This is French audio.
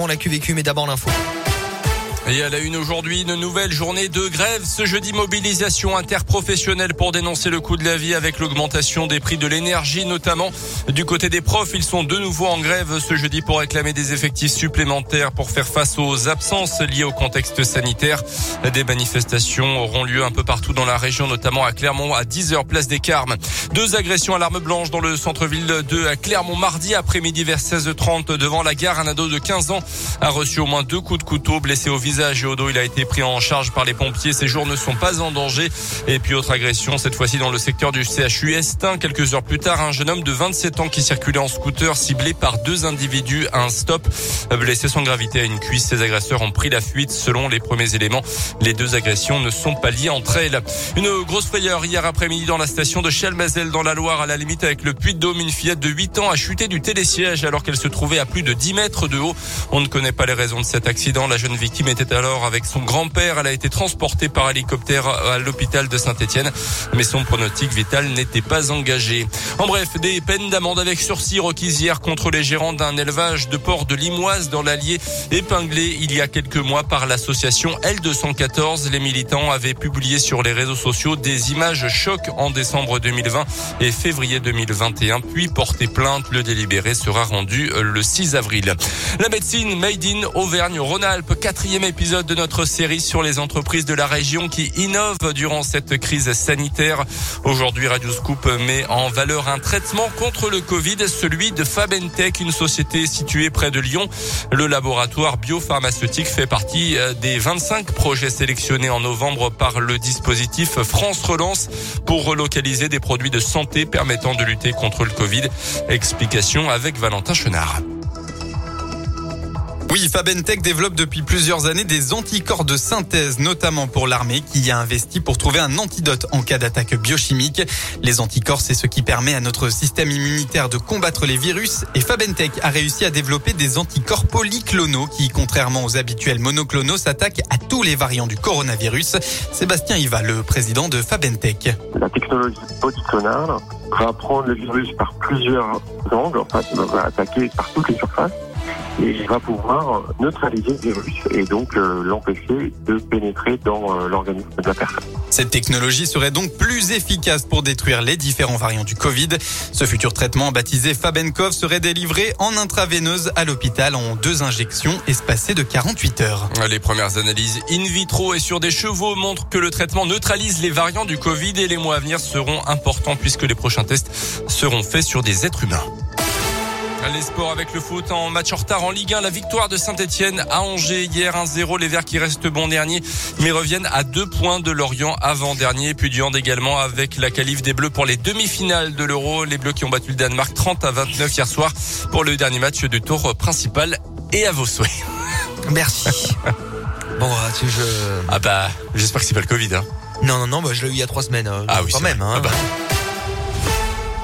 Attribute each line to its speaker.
Speaker 1: On l'a vécu, mais d'abord l'info.
Speaker 2: Et à la une aujourd'hui, une nouvelle journée de grève. Ce jeudi, mobilisation interprofessionnelle pour dénoncer le coût de la vie avec l'augmentation des prix de l'énergie, notamment du côté des profs. Ils sont de nouveau en grève ce jeudi pour réclamer des effectifs supplémentaires pour faire face aux absences liées au contexte sanitaire. Des manifestations auront lieu un peu partout dans la région, notamment à Clermont, à 10h place des Carmes. Deux agressions à l'arme blanche dans le centre-ville de Clermont mardi après-midi vers 16h30 devant la gare. Un ado de 15 ans a reçu au moins deux coups de couteau blessé au visage visage Il a été pris en charge par les pompiers. Ses jours ne sont pas en danger. Et puis autre agression, cette fois-ci dans le secteur du CHU Estin. Quelques heures plus tard, un jeune homme de 27 ans qui circulait en scooter ciblé par deux individus un stop. Blessé sans gravité à une cuisse, ses agresseurs ont pris la fuite. Selon les premiers éléments, les deux agressions ne sont pas liées entre elles. Une grosse frayeur hier après-midi dans la station de Chalmazel dans la Loire, à la limite avec le Puy-de-Dôme. Une fillette de 8 ans a chuté du télésiège alors qu'elle se trouvait à plus de 10 mètres de haut. On ne connaît pas les raisons de cet accident. La jeune victime était alors avec son grand-père. Elle a été transportée par hélicoptère à l'hôpital de Saint-Etienne, mais son pronostic vital n'était pas engagé. En bref, des peines d'amende avec sursis requises hier contre les gérants d'un élevage de porc de Limoise dans l'Allier, épinglé il y a quelques mois par l'association L214. Les militants avaient publié sur les réseaux sociaux des images choc en décembre 2020 et février 2021, puis porté plainte. Le délibéré sera rendu le 6 avril. La médecine Made in Auvergne-Rhône-Alpes, quatrième de notre série sur les entreprises de la région qui innovent durant cette crise sanitaire. Aujourd'hui, Radio Scoop met en valeur un traitement contre le Covid, celui de Fabentech, une société située près de Lyon. Le laboratoire biopharmaceutique fait partie euh, des 25 projets sélectionnés en novembre par le dispositif France Relance pour relocaliser des produits de santé permettant de lutter contre le Covid. Explication avec Valentin Chenard.
Speaker 3: Oui, Fabentech développe depuis plusieurs années des anticorps de synthèse, notamment pour l'armée, qui y a investi pour trouver un antidote en cas d'attaque biochimique. Les anticorps, c'est ce qui permet à notre système immunitaire de combattre les virus. Et Fabentech a réussi à développer des anticorps polyclonaux qui, contrairement aux habituels monoclonaux, s'attaquent à tous les variants du coronavirus. Sébastien Iva, le président de Fabentech.
Speaker 4: La technologie polyclonale va prendre le virus par plusieurs angles, enfin, va attaquer par toutes les surfaces et il va pouvoir neutraliser le virus et donc euh, l'empêcher de pénétrer dans euh, l'organisme de la personne.
Speaker 3: Cette technologie serait donc plus efficace pour détruire les différents variants du Covid. Ce futur traitement baptisé Fabenkov serait délivré en intraveineuse à l'hôpital en deux injections espacées de 48 heures.
Speaker 2: Les premières analyses in vitro et sur des chevaux montrent que le traitement neutralise les variants du Covid et les mois à venir seront importants puisque les prochains tests seront faits sur des êtres humains. Les sports avec le foot en match en retard en Ligue 1. La victoire de Saint-Etienne à Angers hier 1-0. Les Verts qui restent bons derniers mais reviennent à deux points de Lorient avant-dernier. Puis du hand également avec la qualif des Bleus pour les demi-finales de l'Euro. Les Bleus qui ont battu le Danemark 30 à 29 hier soir pour le dernier match du tour principal et à vos souhaits.
Speaker 1: Merci. bon, tu je...
Speaker 2: Ah bah, j'espère que c'est pas le Covid. Hein.
Speaker 1: Non, non, non, bah, je l'ai eu il y a trois semaines. Euh,
Speaker 2: ah oui,
Speaker 1: quand même. Hein. Ah bah.